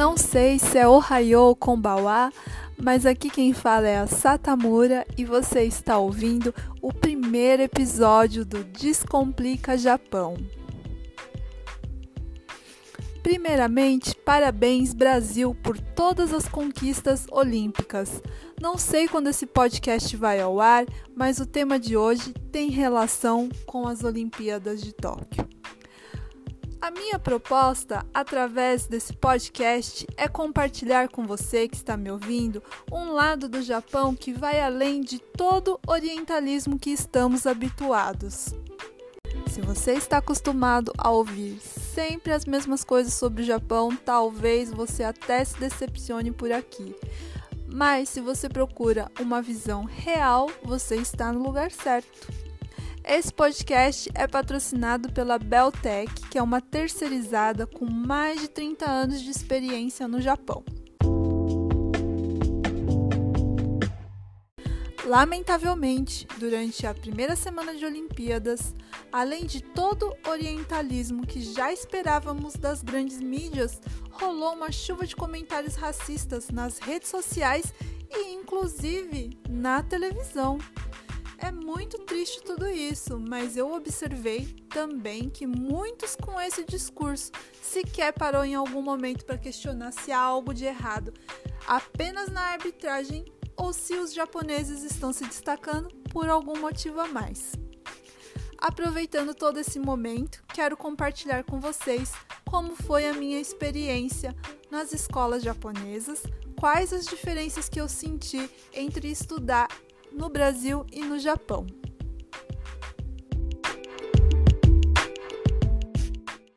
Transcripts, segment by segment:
Não sei se é Ohio ou Kombawa, mas aqui quem fala é a Satamura e você está ouvindo o primeiro episódio do Descomplica Japão. Primeiramente, parabéns Brasil por todas as conquistas olímpicas. Não sei quando esse podcast vai ao ar, mas o tema de hoje tem relação com as Olimpíadas de Tóquio. A minha proposta, através desse podcast, é compartilhar com você que está me ouvindo um lado do Japão que vai além de todo orientalismo que estamos habituados. Se você está acostumado a ouvir sempre as mesmas coisas sobre o Japão, talvez você até se decepcione por aqui. Mas se você procura uma visão real, você está no lugar certo. Esse podcast é patrocinado pela Beltec, que é uma terceirizada com mais de 30 anos de experiência no Japão. Lamentavelmente, durante a primeira semana de Olimpíadas, além de todo o orientalismo que já esperávamos das grandes mídias, rolou uma chuva de comentários racistas nas redes sociais e, inclusive, na televisão. É muito triste tudo isso, mas eu observei também que muitos com esse discurso sequer parou em algum momento para questionar se há algo de errado apenas na arbitragem ou se os japoneses estão se destacando por algum motivo a mais. Aproveitando todo esse momento, quero compartilhar com vocês como foi a minha experiência nas escolas japonesas, quais as diferenças que eu senti entre estudar no Brasil e no Japão.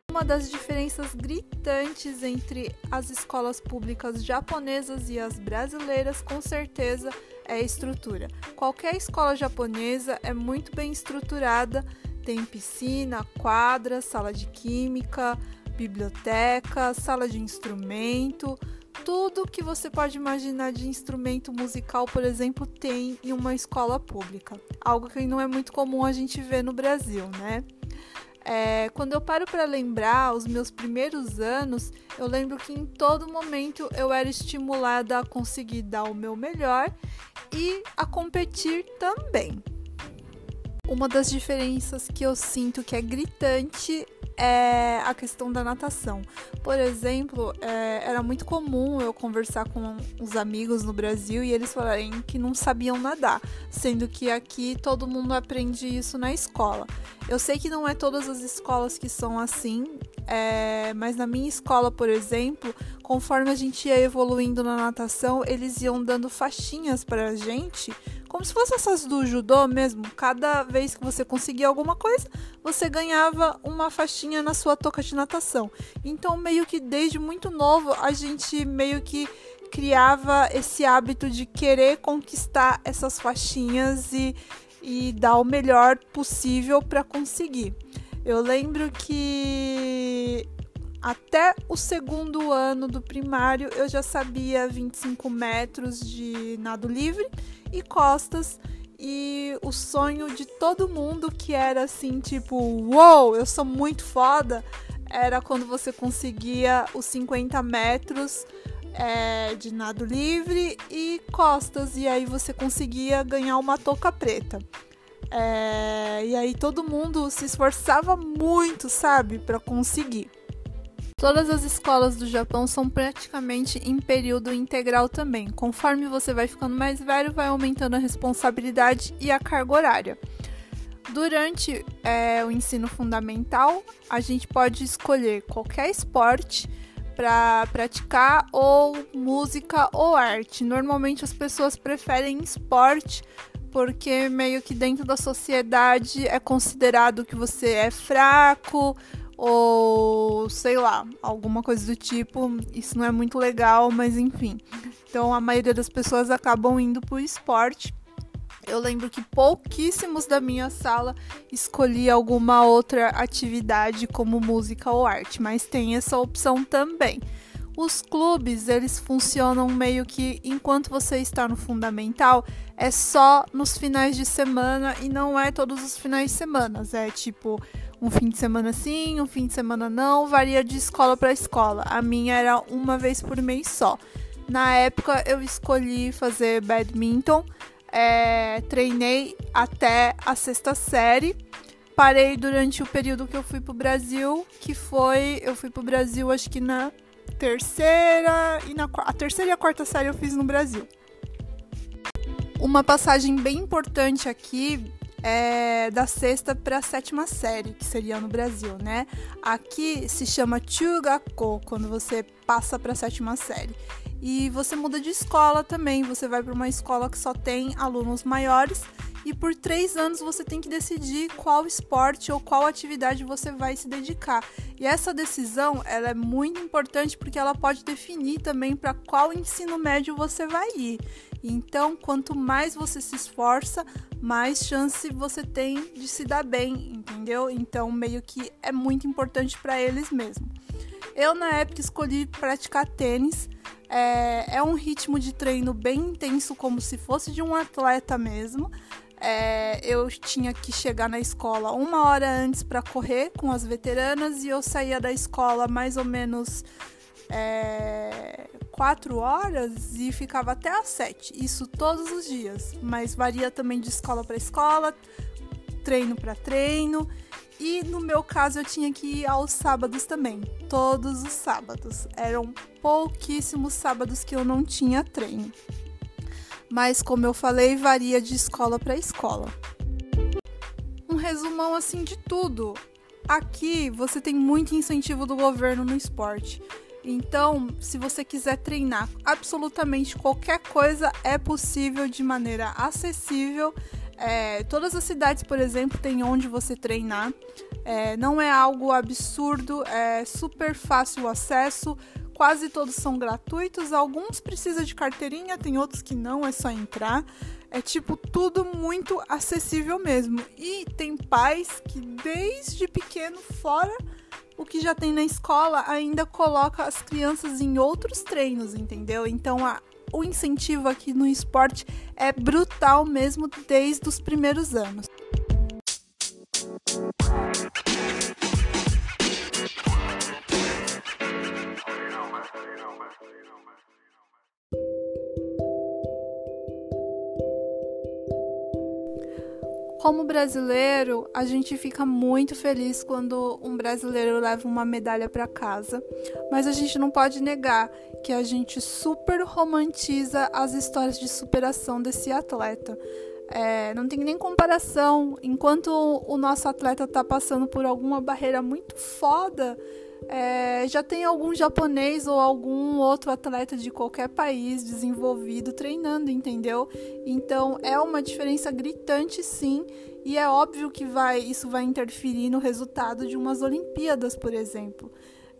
Uma das diferenças gritantes entre as escolas públicas japonesas e as brasileiras, com certeza, é a estrutura. Qualquer escola japonesa é muito bem estruturada, tem piscina, quadra, sala de química, biblioteca, sala de instrumento, tudo que você pode imaginar de instrumento musical, por exemplo, tem em uma escola pública. Algo que não é muito comum a gente ver no Brasil, né? É, quando eu paro para lembrar os meus primeiros anos, eu lembro que em todo momento eu era estimulada a conseguir dar o meu melhor e a competir também. Uma das diferenças que eu sinto que é gritante é a questão da natação. Por exemplo, é, era muito comum eu conversar com os amigos no Brasil e eles falarem que não sabiam nadar, sendo que aqui todo mundo aprende isso na escola. Eu sei que não é todas as escolas que são assim, é, mas na minha escola, por exemplo, conforme a gente ia evoluindo na natação, eles iam dando faixinhas para a gente como se fosse essas do judô mesmo. Cada vez que você conseguia alguma coisa, você ganhava uma faixinha na sua toca de natação. Então, meio que desde muito novo, a gente meio que criava esse hábito de querer conquistar essas faixinhas e, e dar o melhor possível para conseguir. Eu lembro que até o segundo ano do primário eu já sabia 25 metros de nado livre e costas. E o sonho de todo mundo que era assim, tipo, uou, wow, eu sou muito foda, era quando você conseguia os 50 metros é, de nado livre e costas, e aí você conseguia ganhar uma touca preta. É, e aí todo mundo se esforçava muito, sabe, para conseguir. Todas as escolas do Japão são praticamente em período integral também. Conforme você vai ficando mais velho, vai aumentando a responsabilidade e a carga horária. Durante é, o ensino fundamental, a gente pode escolher qualquer esporte para praticar, ou música ou arte. Normalmente as pessoas preferem esporte porque meio que dentro da sociedade é considerado que você é fraco, ou sei lá, alguma coisa do tipo. Isso não é muito legal, mas enfim. Então a maioria das pessoas acabam indo pro esporte. Eu lembro que pouquíssimos da minha sala escolhi alguma outra atividade como música ou arte, mas tem essa opção também. Os clubes, eles funcionam meio que enquanto você está no fundamental, é só nos finais de semana e não é todos os finais de semana, é tipo um fim de semana sim, um fim de semana não, varia de escola para escola. A minha era uma vez por mês só. Na época eu escolhi fazer badminton, é, treinei até a sexta série. Parei durante o período que eu fui pro Brasil, que foi. Eu fui pro Brasil acho que na terceira e na a terceira e a quarta série eu fiz no Brasil. Uma passagem bem importante aqui é da sexta para a sétima série, que seria no Brasil, né? Aqui se chama Chugako, quando você passa para a sétima série. E você muda de escola também, você vai para uma escola que só tem alunos maiores e por três anos você tem que decidir qual esporte ou qual atividade você vai se dedicar. E essa decisão ela é muito importante porque ela pode definir também para qual ensino médio você vai ir. Então, quanto mais você se esforça, mais chance você tem de se dar bem, entendeu? Então, meio que é muito importante para eles mesmo. Eu, na época, escolhi praticar tênis. É, é um ritmo de treino bem intenso, como se fosse de um atleta mesmo. É, eu tinha que chegar na escola uma hora antes para correr com as veteranas e eu saía da escola mais ou menos é, quatro horas e ficava até às sete. Isso todos os dias, mas varia também de escola para escola, treino para treino. E no meu caso eu tinha que ir aos sábados também, todos os sábados. Eram pouquíssimos sábados que eu não tinha treino. Mas como eu falei, varia de escola para escola. Um resumão assim de tudo. Aqui você tem muito incentivo do governo no esporte. Então, se você quiser treinar absolutamente qualquer coisa, é possível de maneira acessível. É, todas as cidades, por exemplo, tem onde você treinar. É, não é algo absurdo, é super fácil o acesso. Quase todos são gratuitos. Alguns precisam de carteirinha, tem outros que não, é só entrar. É tipo tudo muito acessível mesmo. E tem pais que desde pequeno fora o que já tem na escola ainda coloca as crianças em outros treinos, entendeu? Então a, o incentivo aqui no esporte é brutal mesmo desde os primeiros anos. Como brasileiro, a gente fica muito feliz quando um brasileiro leva uma medalha para casa, mas a gente não pode negar que a gente super romantiza as histórias de superação desse atleta. É, não tem nem comparação. Enquanto o nosso atleta está passando por alguma barreira muito foda, é, já tem algum japonês ou algum outro atleta de qualquer país desenvolvido treinando, entendeu? Então é uma diferença gritante, sim, e é óbvio que vai, isso vai interferir no resultado de umas Olimpíadas, por exemplo.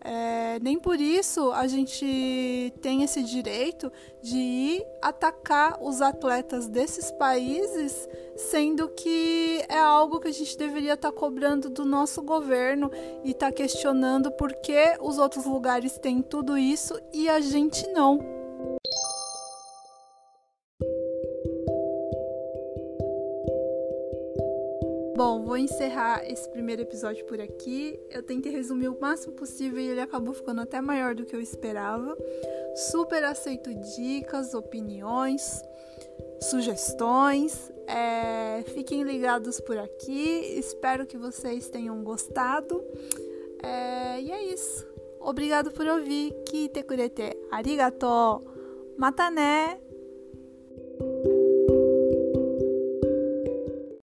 É, nem por isso a gente tem esse direito de ir atacar os atletas desses países, sendo que é algo que a gente deveria estar tá cobrando do nosso governo e estar tá questionando por que os outros lugares têm tudo isso e a gente não. Bom, vou encerrar esse primeiro episódio por aqui. Eu tentei resumir o máximo possível e ele acabou ficando até maior do que eu esperava. Super aceito dicas, opiniões, sugestões. É, fiquem ligados por aqui. Espero que vocês tenham gostado. É, e é isso. Obrigado por ouvir. Kite kurete. Arigato. Mata né!